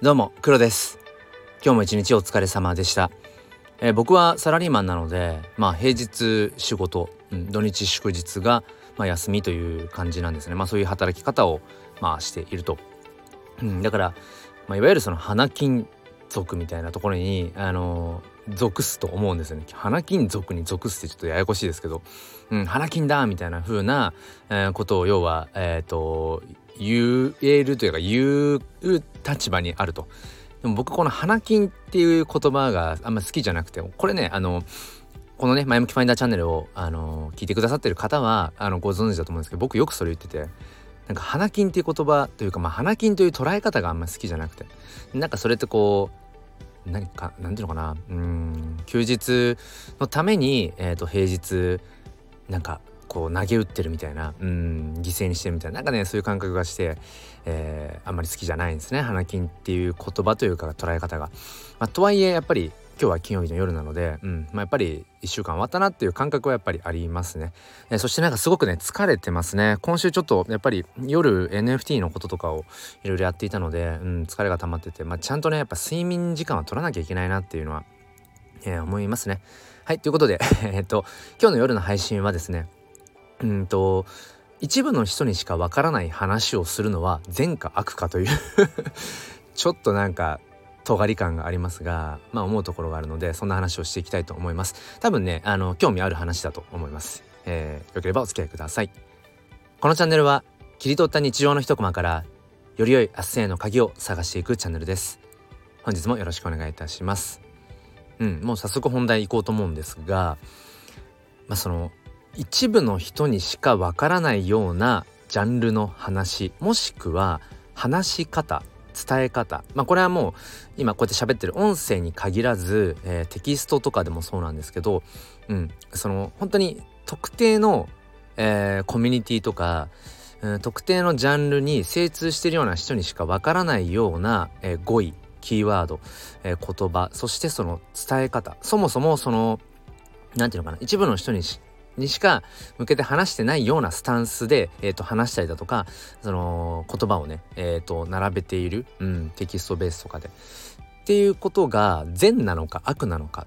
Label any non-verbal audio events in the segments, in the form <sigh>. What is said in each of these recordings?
どうも黒です。今日も一日お疲れ様でした、えー、僕はサラリーマンなのでまあ平日仕事、うん、土日祝日がまあ、休みという感じなんですね。まあそういう働き方をまあしていると、うん、だから、まあ、いわゆるその花金属みたいなところにあのー、属すと思うんですよね。花金属に属すってちょっとややこしいですけど、うん、花金だみたいな風な、えー、ことを要はえっ、ー、と言えるというか言う立場にあると。でも僕この花金っていう言葉があんま好きじゃなくてこれねあのこのね前向きファインダーチャンネルをあの聞いてくださってる方はあのご存知だと思うんですけど僕よくそれ言っててなんか花金っていう言葉というかまあ花金という捉え方があんま好きじゃなくてなんかそれってこう何か何ていうのかなうん休日のために、えー、と平日なんかこう投げ打ってるみたいなうん犠牲にしてるみたいななんかねそういう感覚がして、えー、あんまり好きじゃないんですね花金っていう言葉というか捉え方が。まあ、とはいえやっぱり今日は金曜日の夜なので、うんまあ、やっぱり1週間終わったなっていう感覚はやっぱりありますね、えー、そしてなんかすごくね疲れてますね。今週ちょっとやっぱり夜 NFT のこととかをいろいろやっていたので、うん、疲れが溜まってて、まあ、ちゃんとねやっぱ睡眠時間は取らなきゃいけないなっていうのは、えー、思いますね。はいということで <laughs> えっと今日の夜の配信はですねうんと一部の人にしかわからない話をするのは善か悪かという <laughs> ちょっとなんか尖り感がありますがまあ思うところがあるのでそんな話をしていきたいと思います。多分ねあの興味ある話だと思います、えー、よければお付き合いください。このチャンネルは切り取った日常の一コマからより良い明日への鍵を探していくチャンネルです。本日もよろしくお願いいたします。うんもう早速本題行こうと思うんですがまあその一部の人にしかわからないようなジャンルの話もしくは話し方伝え方。まあこれはもう今こうやって喋ってる音声に限らず、えー、テキストとかでもそうなんですけど、うん、その本当に特定の、えー、コミュニティとか、うん、特定のジャンルに精通してるような人にしかわからないような、えー、語彙キーワード、えー、言葉そしてその伝え方。そもそもその何て言うのかな一部の人にしにしか向けて話してないようなスタンスで、えー、と話したりだとかその言葉をね、えー、と並べている、うん、テキストベースとかで。っていうことが善なのか悪なのか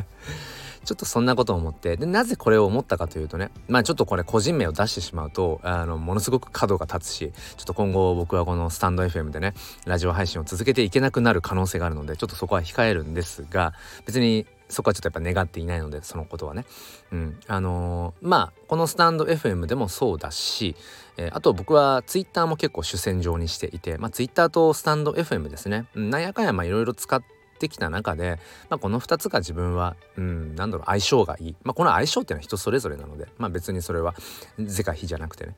<laughs> ちょっとそんなことを思ってでなぜこれを思ったかというとねまあちょっとこれ個人名を出してしまうとあのものすごく角が立つしちょっと今後僕はこのスタンド FM でねラジオ配信を続けていけなくなる可能性があるのでちょっとそこは控えるんですが別にそこはちょっとやっぱ願っていないのでそのことはね。うん、あのー、まあこのスタンド FM でもそうだし、えー、あと僕は Twitter も結構主戦場にしていて、まあ、Twitter とスタンド FM ですね、うん、なんやかんやまあいろいろ使ってきた中で、まあ、この2つが自分は、うん、なんだろう相性がいい、まあ、この相性っていうのは人それぞれなので、まあ、別にそれは是か非じゃなくてね。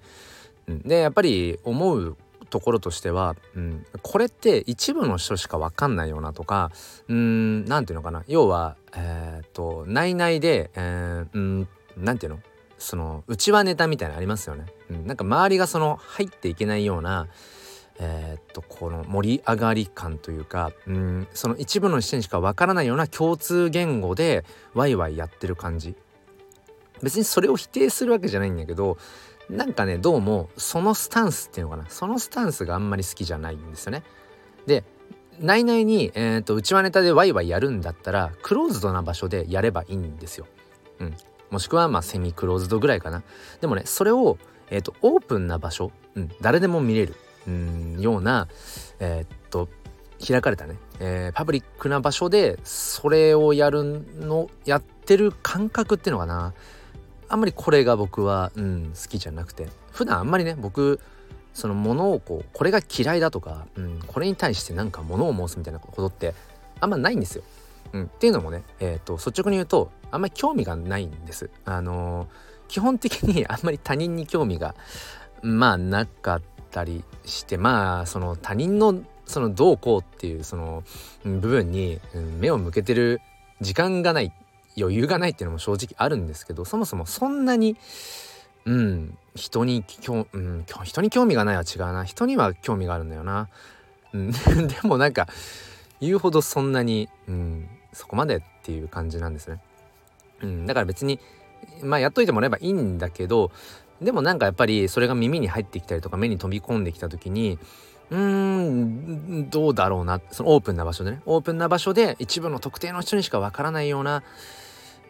うん、でやっぱり思うところとしては、うん、これって一部の人しか分かんないよなとかうん何て言うのかな。要はえー、っと内々で、えー、うん何て言うの？その内輪ネタみたいなのありますよね、うん、なんか周りがその入っていけないようなえー、っとこの盛り上がり感というかうんその一部の人にしかわからないような共通言語でワイワイやってる感じ。別にそれを否定するわけじゃないんだけどなんかねどうもそのスタンスっていうのかなそのスタンスがあんまり好きじゃないんですよね。で内々に、えーと、内輪ネタでワイワイやるんだったらクローズドな場所でやればいいんですよ。うん、もしくはまあセミクローズドぐらいかな。でもねそれを、えーと、オープンな場所、うん、誰でも見れるうんようなえっ、と開かれたね、えー、パブリックな場所でそれをやるのやってる感覚っていうのかなあんまりこれが僕は、うん、好きじゃなくて普段あんまりね僕その物をこうこれが嫌いだとか、うん、これに対してなんか物を申すみたいなことってあんまないんですよ。うん、っていうのもね、えーと、率直に言うとあんまり興味がないんです。あのー、基本的に <laughs> あんまり他人に興味がまあなかったりしてまあその他人のそのどうこうっていうその部分に目を向けてる時間がない余裕がないっていうのも正直あるんですけどそもそもそんなにうん人に興、うん、人に興味がないは違うな。人には興味があるんだよな、うん、<laughs> でもなんか言うほどそんなに、うん、そこまでっていう感じなんですね、うん、だから別にまあやっといてもらえばいいんだけどでもなんかやっぱりそれが耳に入ってきたりとか目に飛び込んできた時にうーんどうだろうな。そのオープンな場所でね。オープンな場所で一部の特定の人にしかわからないような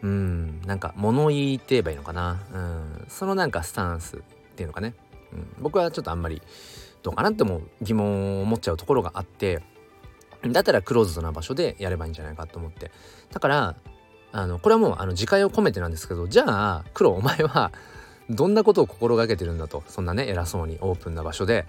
うん。なんか物言いって言えばいいのかな。うん。そのなんかスタンスっていうのかね、うん、僕はちょっとあんまりどうかなっても疑問を持っちゃうところがあってだったらクローズドな場所でやればいいんじゃないかと思って。だからあのこれはもうあの自戒を込めてなんですけどじゃあ黒お前はどんなことを心がけてるんだとそんなね偉そうにオープンな場所で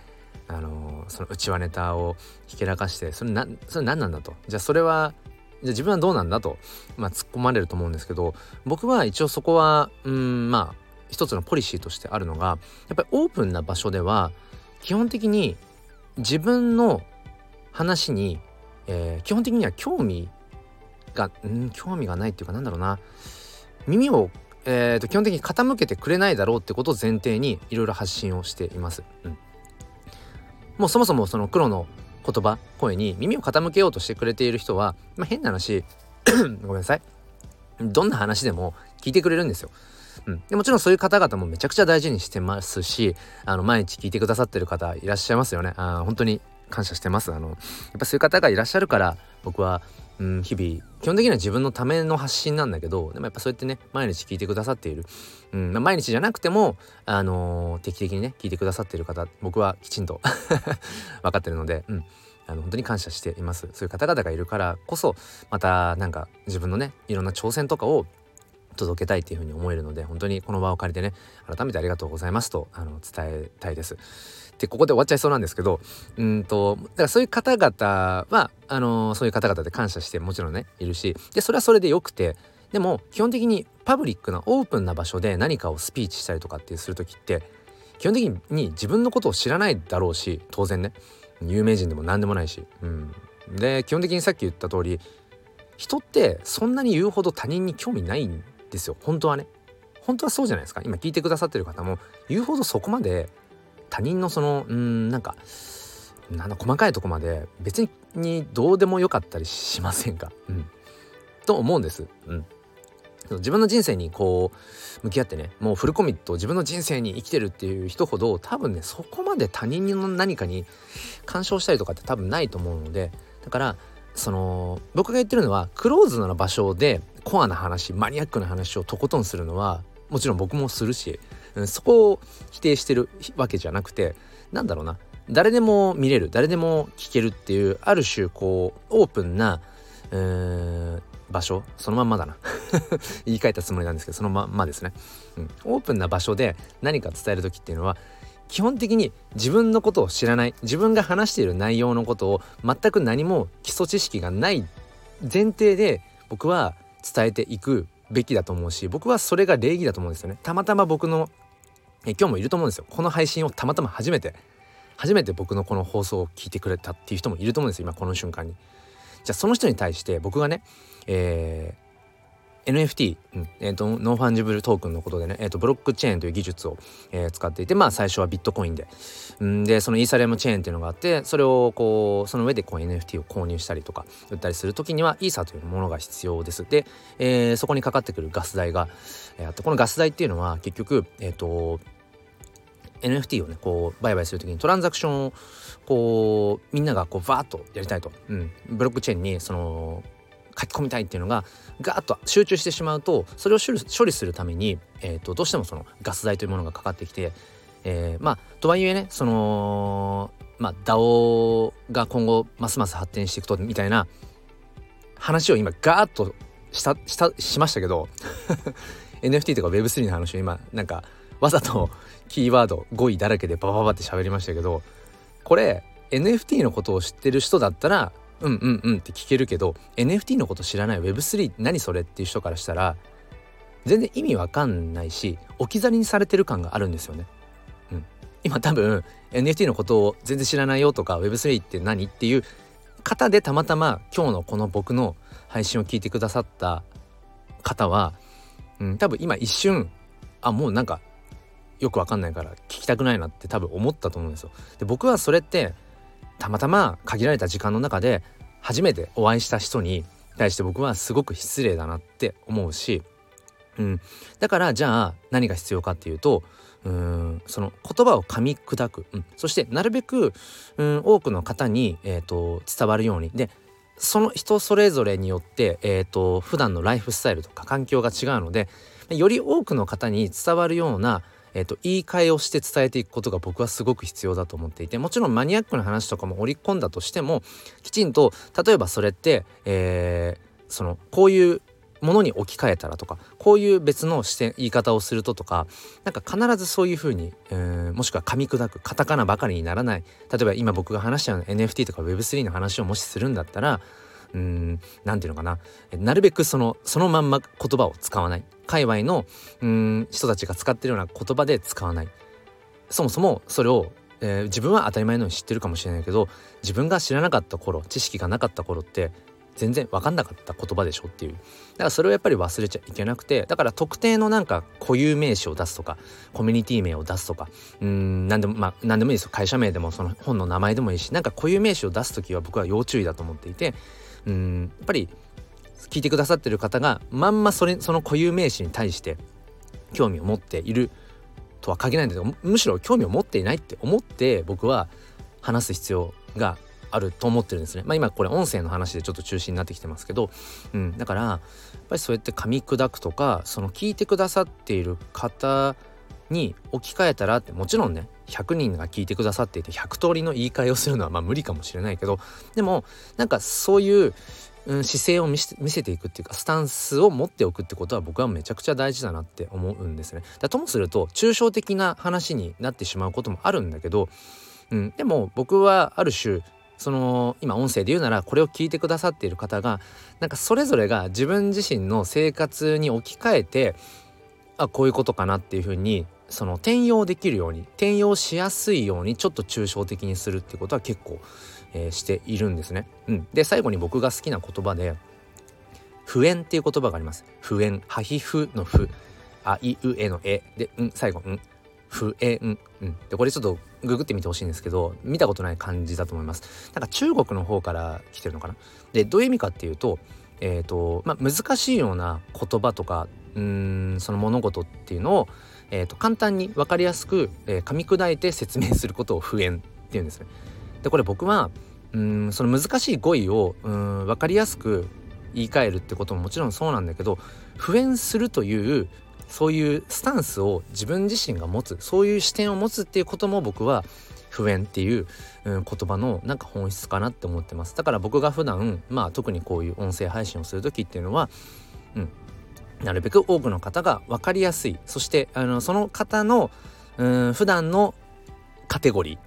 あのその内輪ネタをひけらかしてそれなそれ何なんだと。じゃあそれはじゃ自分はどうなんだと、まあ、突っ込まれると思うんですけど僕は一応そこはうんまあ一つのポリシーとしてあるのがやっぱりオープンな場所では基本的に自分の話に、えー、基本的には興味がん興味がないっていうかなんだろうな耳を、えーと、基本的に傾けてくれないだろうってことを前提にいろいろ発信をしています。うん、もうそもそもその黒の言葉声に耳を傾けようとしてくれている人は、まあ、変な話 <coughs> ごめんなさい。どんな話でも聞いてくれるんですよ。うん、でもちろんそういう方々もめちゃくちゃ大事にしてますしあの毎日聞いてくださってる方いらっしゃいますよね。あ本当に感謝してます。あのやっぱそういう方がいらっしゃるから僕はうん、日々。基本的には自分のための発信なんだけどでもやっぱそうやってね毎日聞いてくださっている、うん、毎日じゃなくても、あのー、定期的にね聞いてくださっている方僕はきちんと <laughs> 分かってるので、うん、あの本当に感謝しています。そういう方々がいるからこそまたなんか自分のねいろんな挑戦とかを届けたいっていうふうに思えるので本当にこの場を借りてね改めてありがとうございますとあの伝えたいです。でここで終わっちゃいそうなんですけどうんとだからそういう方々はあのそういう方々で感謝してもちろんねいるしでそれはそれでよくてでも基本的にパブリックなオープンな場所で何かをスピーチしたりとかってする時って基本的に自分のことを知らないだろうし当然ね。有名人でも何でもないし、うん、で基本的にさっき言った通り人ってそんなに言うほど他人に興味ないんですよ。本当はね。本当はそうじゃないですか。今聞いてくださってる方も言うほどそこまで他人のそのうんなんかなんだ細かいとこまで別にどうでもよかったりしませんか、うん、と思うんです。うん。自分の人生にこう向き合ってねもうフルコミット自分の人生に生きてるっていう人ほど多分ねそこまで他人の何かに干渉したりとかって多分ないと思うのでだからその僕が言ってるのはクローズな場所でコアな話マニアックな話をとことんするのはもちろん僕もするしそこを否定してるわけじゃなくてなんだろうな。誰でも見れる誰でも聞けるっていうある種こうオープンな、えー、場所。そのまんまだな。<laughs> 言い換えたつもりなんですけどそのまんまですね、うん、オープンな場所で何か伝える時っていうのは基本的に自分のことを知らない自分が話している内容のことを全く何も基礎知識がない前提で僕は伝えていくべきだと思うし僕はそれが礼儀だと思うんですよね。たまたま僕のえ今日もいると思うんですよ。この配信をたまたま初めて初めて僕のこの放送を聞いてくれたっていう人もいると思うんですよ今この瞬間に。じゃあその人に対して僕がね、えー、NFT、うんえーと、ノンファンジブルトークンのことでね、えーと、ブロックチェーンという技術を、えー、使っていてまあ最初はビットコインで、ん、でそのイーサリアムチェーンっていうのがあってそれをこうその上でこう NFT を購入したりとか売ったりする時にはイーサというものが必要です。で、えー、そこにかかってくるガス代が、えー、あってこのガス代っていうのは結局えっ、ー、と NFT をねこう売買する時にトランザクションをこうみんながこうバーッとやりたいと、うん、ブロックチェーンにその書き込みたいっていうのがガーッと集中してしまうとそれを処理するために、えーと、どうしてもそのガス代というものがかかってきて、えー、まあとはいえねそのまあ DAO が今後ますます発展していくとみたいな話を今ガーッとしたしたしましたけど <laughs> NFT とか Web3 の話を今なんかわざとキーワード語彙だらけでバババって喋りましたけどこれ NFT のことを知ってる人だったらうんうんうんって聞けるけど NFT のこと知らない Web3 何それっていう人からしたら全然意味わかんないし置き去りにされてる感があるんですよね。うん、今多分 NFT のことを全然知らないよとか Web3 って何っていう方でたまたま今日のこの僕の配信を聞いてくださった方は、うん、多分今一瞬あもうなんかよくわかんないから聞きたくないなって多分思ったと思うんですよ。で僕はそれってたまたま限られた時間の中で初めてお会いした人に対して僕はすごく失礼だなって思うし、うん、だからじゃあ何が必要かっていうとうんその言葉を噛み砕く、うん、そしてなるべくうん多くの方に、えーと、伝わるように。でその人それぞれによって、えーと、普段のライフスタイルとか環境が違うのでより多くの方に伝わるような、えーと、言い換えをして伝えていくことが僕はすごく必要だと思っていてもちろんマニアックな話とかも織り込んだとしてもきちんと例えばそれって、えー、そのこういうものに置き換えたらとかこういう別の視点言い方をするととかなんか必ずそういうふうに、えー、もしくは噛み砕くカタカナばかりにならない。例えば今僕が話したような NFT とか Web3 の話をもしするんだったらうん何て言うのかな。なるべくそのそのまんま言葉を使わない。界隈のうん人たちが使ってるような言葉で使わない。そもそもそれをえー、自分は当たり前のように知ってるかもしれないけど自分が知らなかった頃知識がなかった頃って全然分かんなかった言葉でしょっていう。だからそれをやっぱり忘れちゃいけなくてだから特定のなんか固有名詞を出すとかコミュニティ名を出すとかうん何でもまあ何でもいいですよ。会社名でもその本の名前でもいいしなんか固有名詞を出す時は僕は要注意だと思っていてうんやっぱり聞いてくださってる方がまんまそれその固有名詞に対して興味を持っているとは限らないんだけどむしろ興味を持っていないって思って僕は話す必要があると思ってるんですね。まあ今これ音声の話でちょっと中心になってきてますけど、うん、だからやっぱりそうやって噛み砕くとかその聞いてくださっている方に置き換えたらってもちろんね100人が聞いてくださっていて100通りの言い換えをするのはまあ無理かもしれないけどでもなんかそういう、うん、姿勢を見せていくっていうかスタンスを持っておくってことは僕はめちゃくちゃ大事だなって思うんですね。だともすると抽象的な話になってしまうこともあるんだけど、うん、でも僕はある種その今音声で言うならこれを聞いてくださっている方がなんかそれぞれが自分自身の生活に置き換えてあこういうことかなっていうふうにその転用できるように転用しやすいようにちょっと抽象的にするってことは結構、えー、しているんですね。うん、で最後に僕が好きな言葉で「普縁」っていう言葉があります。普縁ハヒフの「ふ」あいうえの「え」で「うん」最後「うん」不縁、うん、でこれちょっとググってみてほしいんですけど見たことない感じだと思います。なんか中国の方から来てるのかな？でどういう意味かっていうとえっ、ー、とまあ難しいような言葉とかうんその物事っていうのを、えーと、簡単に分かりやすく、えー、噛み砕いて説明することを不縁っていうんですね。でこれ僕はうんその難しい語彙をうん分かりやすく言い換えるってことももちろんそうなんだけど不縁するというそういうスタンスを自分自身が持つそういう視点を持つっていうことも僕は不縁っていう、うん、言葉のなんか本質かなって思ってます。だから僕が普段まあ特にこういう音声配信をする時っていうのは、うん、なるべく多くの方が分かりやすい。そしてあのその方の、うん、普段のカテゴリー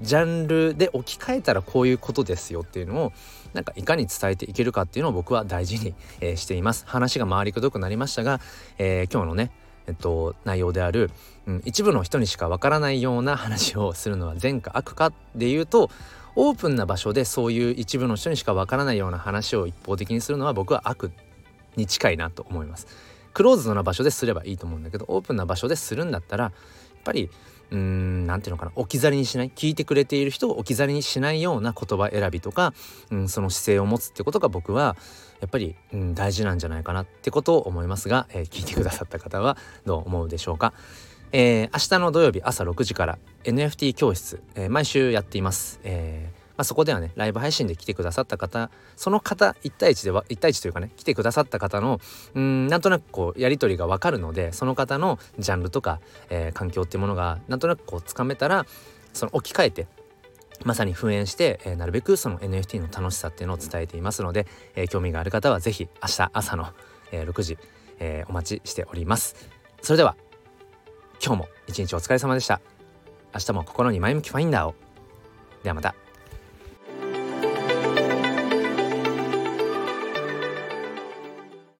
ジャンルで置き換えたらこういうことですよっていうのをなんかいかに伝えていけるかっていうのを僕は大事に、<laughs> えー、しています話が回りくどくなりましたが、えー、今日のねえっと、内容である、うん、一部の人にしかわからないような話をするのは善か悪かで言うとオープンな場所でそういう一部の人にしかわからないような話を一方的にするのは僕は悪に近いなと思います。クローズドな場所ですればいいと思うんだけどオープンな場所でするんだったらやっぱりうん何て言うのかな置き去りにしない聞いてくれている人を置き去りにしないような言葉選びとか、うん、その姿勢を持つってことが僕はやっぱり、うん、大事なんじゃないかなってことを思いますが、えー、聞いてくださった方はどう思うでしょうか。えー、明日の土曜日朝6時から NFT 教室、えー、毎週やっています。えーまあ、そこではねライブ配信で来てくださった方その方1対1では1対1というかね来てくださった方のうんなんとなくこうやり取りが分かるのでその方のジャンルとか、えー、環境っていうものがなんとなくこうつかめたらその置き換えてまさに復縁して、えー、なるべくその NFT の楽しさっていうのを伝えていますので、えー、興味がある方は是非明日朝の、えー、6時、えお待ちしております。それでは今日も一日お疲れ様でした。明日も心に前向きファインダーを。ではまた。